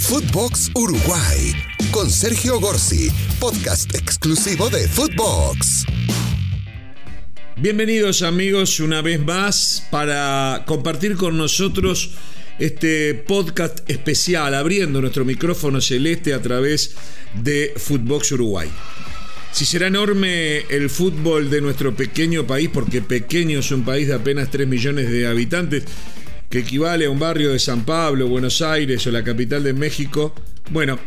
Footbox Uruguay con Sergio Gorsi, podcast exclusivo de Footbox. Bienvenidos amigos una vez más para compartir con nosotros este podcast especial abriendo nuestro micrófono celeste a través de Footbox Uruguay. Si será enorme el fútbol de nuestro pequeño país, porque pequeño es un país de apenas 3 millones de habitantes, que equivale a un barrio de San Pablo, Buenos Aires o la capital de México, bueno,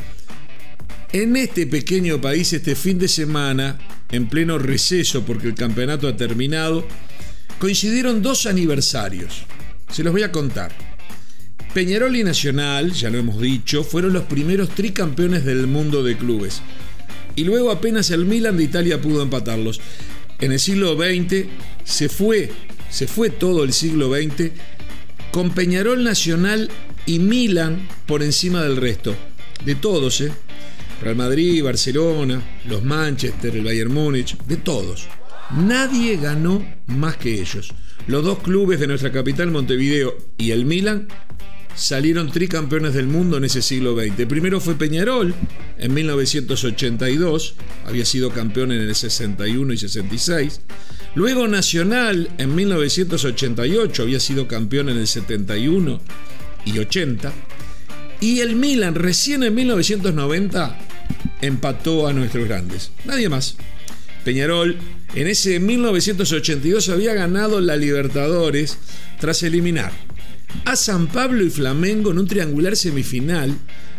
en este pequeño país este fin de semana, en pleno receso porque el campeonato ha terminado, coincidieron dos aniversarios. Se los voy a contar. Peñarol y Nacional, ya lo hemos dicho, fueron los primeros tricampeones del mundo de clubes y luego apenas el Milan de Italia pudo empatarlos. En el siglo XX se fue, se fue todo el siglo XX con Peñarol Nacional y Milan por encima del resto. De todos, ¿eh? Real Madrid, Barcelona, los Manchester, el Bayern Múnich, de todos. Nadie ganó más que ellos. Los dos clubes de nuestra capital, Montevideo y el Milan, salieron tricampeones del mundo en ese siglo XX. Primero fue Peñarol en 1982, había sido campeón en el 61 y 66. Luego Nacional en 1988, había sido campeón en el 71 y 80. Y el Milan recién en 1990 empató a nuestros grandes. Nadie más. Peñarol en ese 1982 había ganado la Libertadores tras eliminar a San Pablo y Flamengo en un triangular semifinal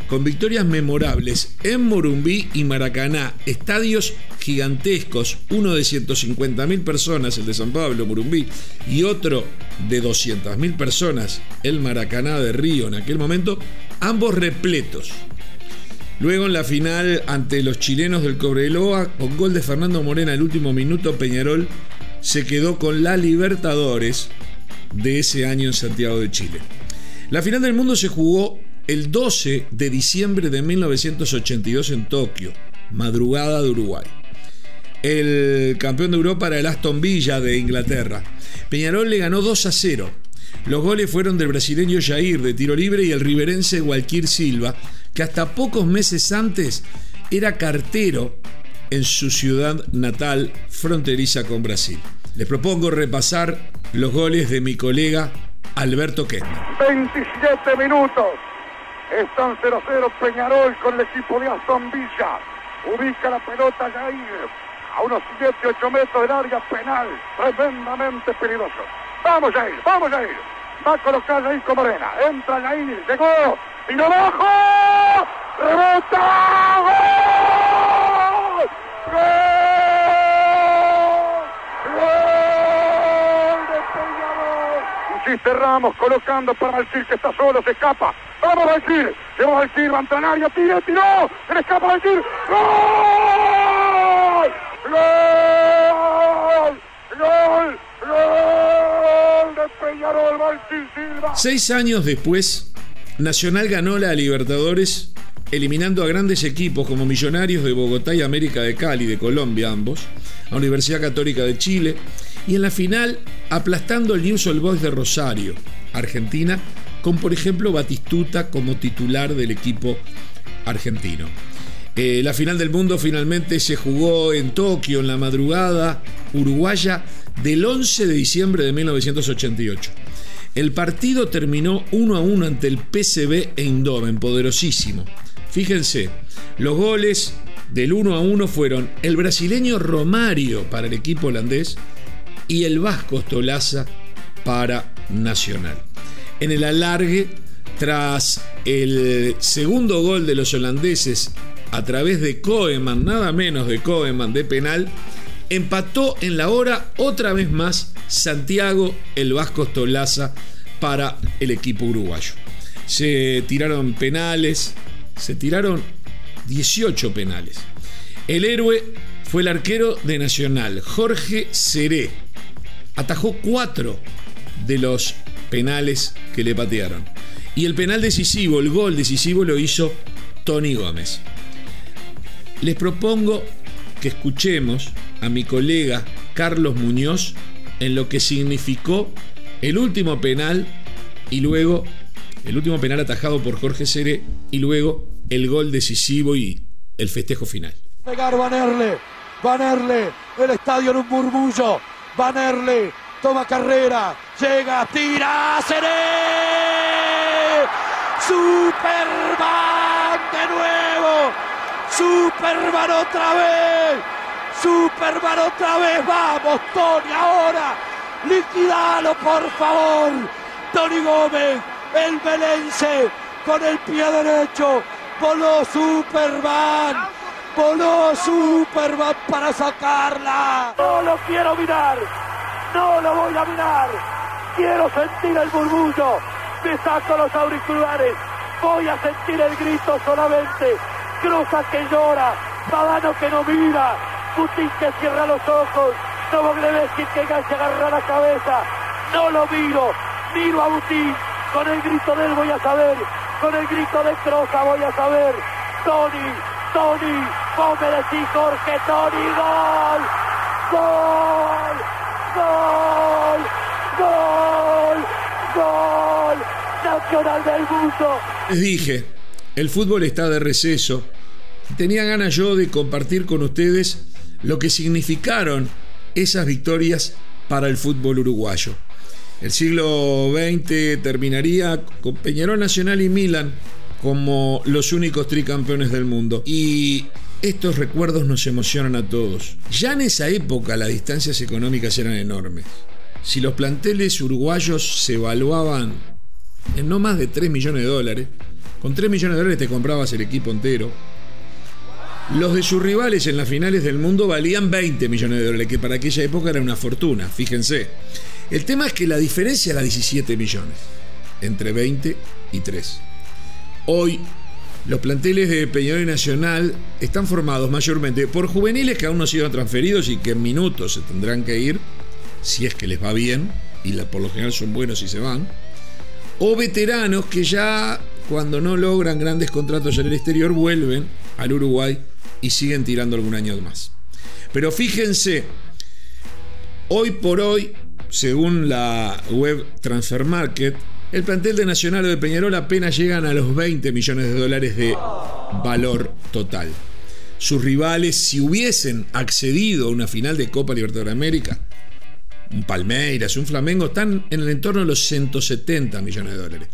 con victorias memorables en Morumbí y Maracaná, estadios gigantescos, uno de 150.000 personas, el de San Pablo, Morumbí, y otro de 200.000 personas, el Maracaná de Río en aquel momento, ambos repletos. Luego en la final ante los chilenos del Cobreloa, con gol de Fernando Morena el último minuto, Peñarol se quedó con la Libertadores de ese año en Santiago de Chile. La final del mundo se jugó el 12 de diciembre de 1982 en Tokio, madrugada de Uruguay. El campeón de Europa era el Aston Villa de Inglaterra. Peñarol le ganó 2 a 0. Los goles fueron del brasileño Jair de tiro libre y el riverense Walquir Silva, que hasta pocos meses antes era cartero en su ciudad natal fronteriza con Brasil. Les propongo repasar los goles de mi colega Alberto Kent. 27 minutos. Están 0-0 Peñarol con el equipo de Aston. Ubica la pelota Jair a unos 7-8 metros del área penal. Tremendamente peligroso. Vamos Jair, vamos Jair. Va a colocar Jair con Morena. Entra Jair, llegó. Tiro abajo. Rebota. ¡Gol! Insiste colocando para Valcir que está solo, se escapa. Vamos Valcir, lleva Valcir, va a entrar en área, tira, tiró, se le escapa Valcir. ¡Gol! ¡Gol! ¡Gol! ¡Gol! De Peñarol, Valcir Silva. Seis años después, Nacional ganó la Libertadores eliminando a grandes equipos como Millonarios de Bogotá y América de Cali, de Colombia ambos, a Universidad Católica de Chile, y en la final aplastando el News Boys de Rosario, Argentina, con por ejemplo Batistuta como titular del equipo argentino. Eh, la final del mundo finalmente se jugó en Tokio en la madrugada uruguaya del 11 de diciembre de 1988. El partido terminó 1 a 1 ante el PCB Eindhoven, poderosísimo. Fíjense, los goles del 1 a 1 fueron el brasileño Romario para el equipo holandés y el vasco Stolaza para Nacional. En el alargue, tras el segundo gol de los holandeses a través de Koeman, nada menos de Koeman de penal, empató en la hora otra vez más Santiago el Vasco Stolaza para el equipo uruguayo. Se tiraron penales, se tiraron 18 penales. El héroe fue el arquero de Nacional, Jorge Seré. Atajó cuatro de los penales que le patearon. Y el penal decisivo, el gol decisivo lo hizo Tony Gómez. Les propongo que escuchemos a mi colega Carlos Muñoz en lo que significó el último penal y luego el último penal atajado por Jorge Seré y luego el gol decisivo y el festejo final. Pegar Vanerle, Vanerle, el estadio en un murmullo, Vanerle, toma carrera, llega, tira, Seré, Superman de nuevo, Superman otra vez, Superman otra vez, vamos Tony ahora, liquidalo por favor, Tony Gómez, el Belense, con el pie derecho, voló Superman, voló Superman para sacarla, no lo quiero mirar, no lo voy a mirar, quiero sentir el murmullo, me saco los auriculares, voy a sentir el grito solamente, Cruza que llora, Badano que no mira, Putin que cierra los ojos, Novogleveski que se agarra la cabeza, no lo miro, miro a Butín, con el grito de él voy a saber, con el grito de Croza voy a saber, Tony, Tony, vos me decís Jorge, gol, gol, gol, gol, gol, Nacional del Mundo. Les dije, el fútbol está de receso. Tenía ganas yo de compartir con ustedes lo que significaron esas victorias para el fútbol uruguayo. El siglo XX terminaría con Peñarol Nacional y Milan como los únicos tricampeones del mundo. Y estos recuerdos nos emocionan a todos. Ya en esa época las distancias económicas eran enormes. Si los planteles uruguayos se evaluaban en no más de 3 millones de dólares, con 3 millones de dólares te comprabas el equipo entero. Los de sus rivales en las finales del mundo valían 20 millones de dólares, que para aquella época era una fortuna, fíjense. El tema es que la diferencia era 17 millones, entre 20 y 3. Hoy, los planteles de Peñarol y Nacional están formados mayormente por juveniles que aún no han sido transferidos y que en minutos se tendrán que ir, si es que les va bien, y por lo general son buenos y se van, o veteranos que ya cuando no logran grandes contratos en el exterior vuelven al Uruguay y siguen tirando algún año más. Pero fíjense, hoy por hoy, según la web Transfer Market, el plantel de Nacional o de Peñarol apenas llegan a los 20 millones de dólares de valor total. Sus rivales, si hubiesen accedido a una final de Copa Libertadores de América, un Palmeiras, un Flamengo, están en el entorno de los 170 millones de dólares.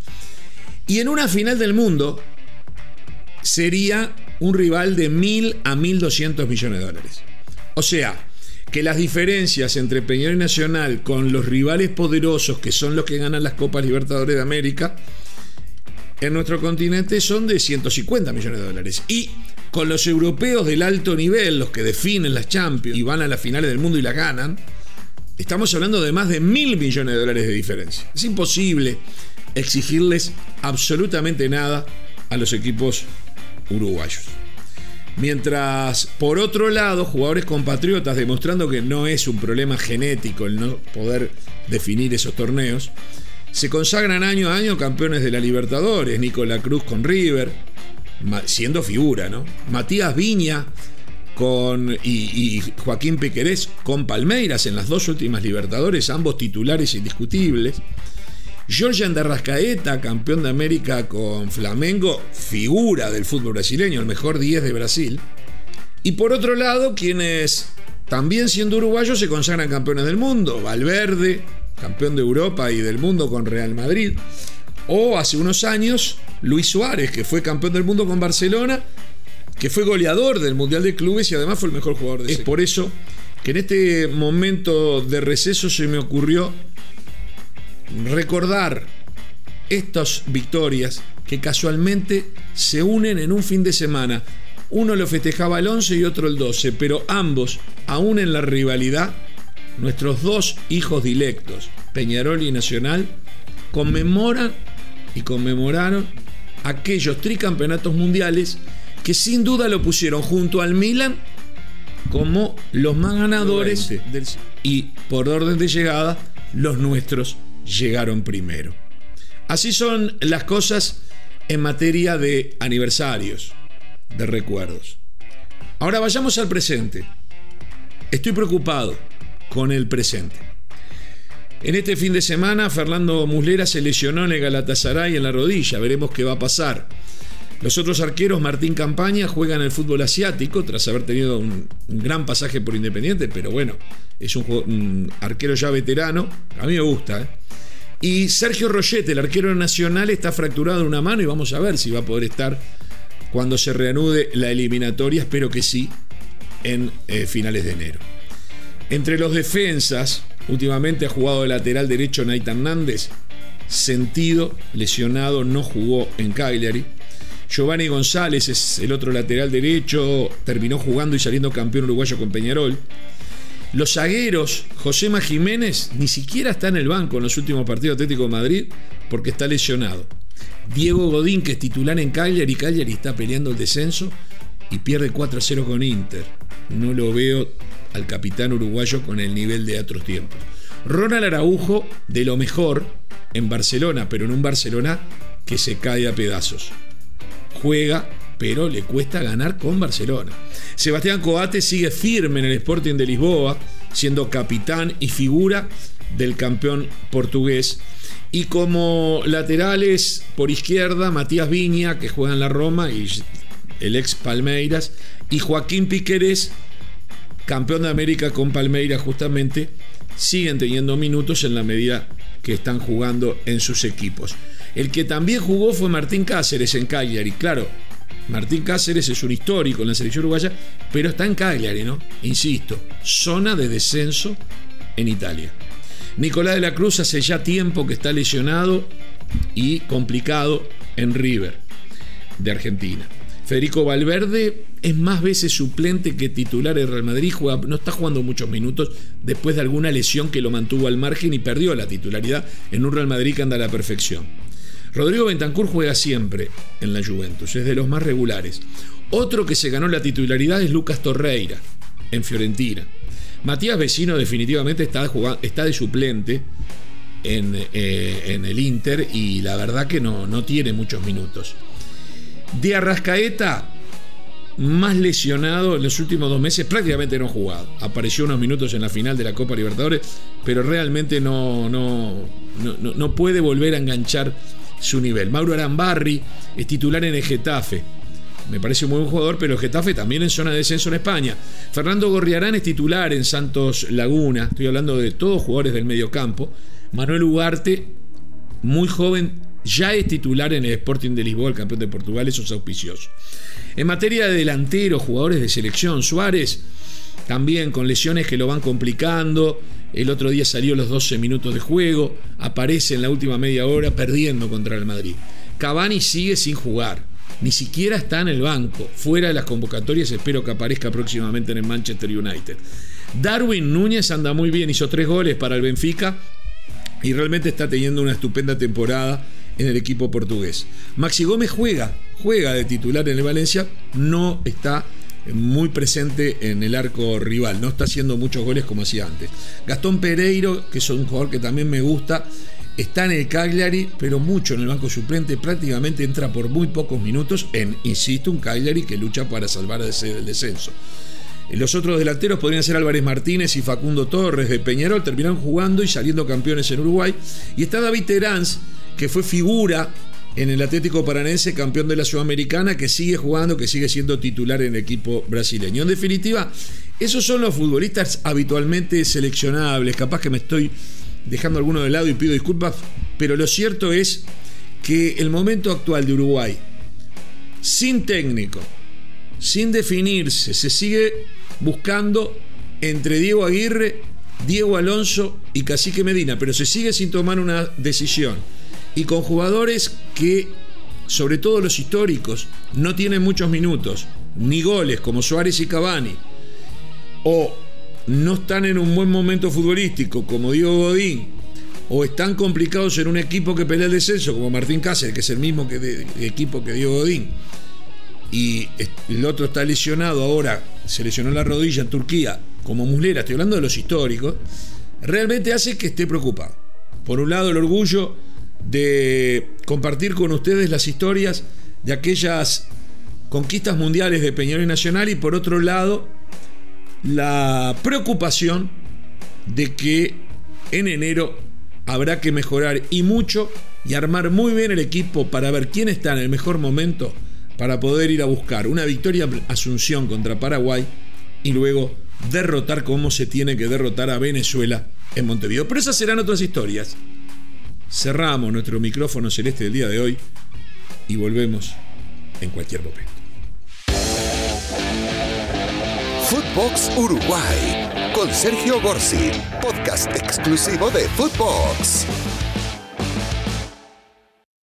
Y en una final del mundo sería un rival de 1.000 a 1.200 millones de dólares. O sea, que las diferencias entre Peñarol y Nacional con los rivales poderosos que son los que ganan las Copas Libertadores de América en nuestro continente son de 150 millones de dólares. Y con los europeos del alto nivel, los que definen las Champions y van a las finales del mundo y la ganan, Estamos hablando de más de mil millones de dólares de diferencia. Es imposible exigirles absolutamente nada a los equipos uruguayos. Mientras, por otro lado, jugadores compatriotas, demostrando que no es un problema genético el no poder definir esos torneos, se consagran año a año campeones de la Libertadores. Nicolás Cruz con River, siendo figura, ¿no? Matías Viña con, y, Joaquín Pequerés con Palmeiras en las dos últimas Libertadores, ambos titulares indiscutibles. Georgian Rascaeta, campeón de América con Flamengo, figura del fútbol brasileño, el mejor 10 de Brasil. Y por otro lado, quienes también siendo uruguayos se consagran campeones del mundo. Valverde, campeón de Europa y del mundo con Real Madrid. O hace unos años, Luis Suárez, que fue campeón del mundo con Barcelona que fue goleador del Mundial de Clubes y además fue el mejor jugador de Es por eso que en este momento de receso se me ocurrió recordar estas victorias que casualmente se unen en un fin de semana. Uno lo festejaba el 11 y otro el 12, pero ambos, aún en la rivalidad, nuestros dos hijos dilectos, Peñarol y Nacional, conmemoran y conmemoraron aquellos tricampeonatos mundiales que sin duda lo pusieron junto al Milan como los más ganadores del, y por orden de llegada los nuestros llegaron primero. Así son las cosas en materia de aniversarios, de recuerdos. Ahora vayamos al presente. Estoy preocupado con el presente. En este fin de semana, Fernando Muslera se lesionó en el Galatasaray en la rodilla. Veremos qué va a pasar. Los otros arqueros, Martín Campaña, juegan el fútbol asiático tras haber tenido un, gran pasaje por Independiente, pero bueno, es un, arquero ya veterano. A mí me gusta. ¿eh? Y Sergio Rollete, el arquero nacional, está fracturado en una mano y vamos a ver si va a poder estar cuando se reanude la eliminatoria. Espero que sí, en eh, finales de enero. Entre los defensas, últimamente ha jugado de lateral derecho Nathan Nández, sentido, lesionado, no jugó en Cagliari. Giovanni González es el otro lateral derecho, terminó jugando y saliendo campeón uruguayo con Peñarol. Los zagueros, Josema Jiménez, ni siquiera está en el banco en los últimos partidos Atlético de Madrid porque está lesionado. Diego Godín, que es titular en Cagliari, Cagliari está peleando el descenso y pierde 4 0 con Inter. No lo veo al capitán uruguayo con el nivel de otros tiempos. Ronald Araujo, de lo mejor en Barcelona, pero en un Barcelona que se cae a pedazos juega, pero le cuesta ganar con Barcelona. Sebastián Coate sigue firme en el Sporting de Lisboa, siendo capitán y figura del campeón portugués. Y como laterales por izquierda, Matías Viña, que juega en la Roma, y el ex Palmeiras, y Joaquín Piqueres, campeón de América con Palmeiras justamente, siguen teniendo minutos en la medida que están jugando en sus equipos. El que también jugó fue Martín Cáceres en Cagliari. Claro, Martín Cáceres es un histórico en la selección uruguaya, pero está en Cagliari, ¿no? Insisto, zona de descenso en Italia. Nicolás de la Cruz hace ya tiempo que está lesionado y complicado en River de Argentina. Federico Valverde es más veces suplente que titular en Real Madrid, no está jugando muchos minutos después de alguna lesión que lo mantuvo al margen y perdió la titularidad en un Real Madrid que anda a la perfección. Rodrigo Bentancur juega siempre en la Juventus, es de los más regulares. Otro que se ganó la titularidad es Lucas Torreira, en Fiorentina. Matías Vecino definitivamente está, de suplente en, eh, en, el Inter y la verdad que no, no tiene muchos minutos. De Arrascaeta, más lesionado en los últimos dos meses, prácticamente no ha jugado. Apareció unos minutos en la final de la Copa Libertadores, pero realmente no, no, no, no puede volver a enganchar su nivel. Mauro Arambarri es titular en el Getafe. Me parece un buen jugador, pero el Getafe también en zona de descenso en España. Fernando Gorriarán es titular en Santos Laguna. Estoy hablando de todos jugadores del medio campo. Manuel Ugarte, muy joven, ya es titular en el Sporting de Lisboa, el campeón de Portugal, eso es auspicioso. En materia de delanteros, jugadores de selección, Suárez, también con lesiones que lo van complicando. El otro día salió los 12 minutos de juego, aparece en la última media hora perdiendo contra el Madrid. Cavani sigue sin jugar, ni siquiera está en el banco, fuera de las convocatorias, espero que aparezca próximamente en el Manchester United. Darwin Núñez anda muy bien, hizo tres goles para el Benfica y realmente está teniendo una estupenda temporada en el equipo portugués. Maxi Gómez juega, juega de titular en el Valencia, no está muy presente en el arco rival, no está haciendo muchos goles como hacía antes. Gastón Pereiro, que es un jugador que también me gusta, está en el Cagliari, pero mucho en el banco suplente, prácticamente entra por muy pocos minutos en, insisto, un Cagliari que lucha para salvar el descenso. Los otros delanteros podrían ser Álvarez Martínez y Facundo Torres de Peñarol, terminaron jugando y saliendo campeones en Uruguay. Y está David Terán, que fue figura en el Atlético Paranense, campeón de la Sudamericana, que sigue jugando, que sigue siendo titular en el equipo brasileño. En definitiva, esos son los futbolistas habitualmente seleccionables. Capaz que me estoy dejando alguno de lado y pido disculpas, pero lo cierto es que el momento actual de Uruguay, sin técnico, sin definirse, se sigue buscando entre Diego Aguirre, Diego Alonso y Cacique Medina, pero se sigue sin tomar una decisión y con jugadores que, sobre todo los históricos, no tienen muchos minutos, ni goles como Suárez y Cavani, o no están en un buen momento futbolístico como Diego Godín, o están complicados en un equipo que pelea el descenso como Martín Cáceres, que es el mismo que equipo que Diego Godín, y el otro está lesionado ahora, se lesionó la rodilla en Turquía, como Muslera, estoy hablando de los históricos, realmente hace que esté preocupado. Por un lado el orgullo de compartir con ustedes las historias de aquellas conquistas mundiales de Peñarol Nacional y por otro lado la preocupación de que en enero habrá que mejorar y mucho y armar muy bien el equipo para ver quién está en el mejor momento para poder ir a buscar una victoria Asunción contra Paraguay y luego derrotar como se tiene que derrotar a Venezuela en Montevideo. Pero esas serán otras historias. Cerramos nuestro micrófono celeste del día de hoy y volvemos en cualquier momento. Footbox Uruguay con Sergio Gorsi, podcast exclusivo de Footbox.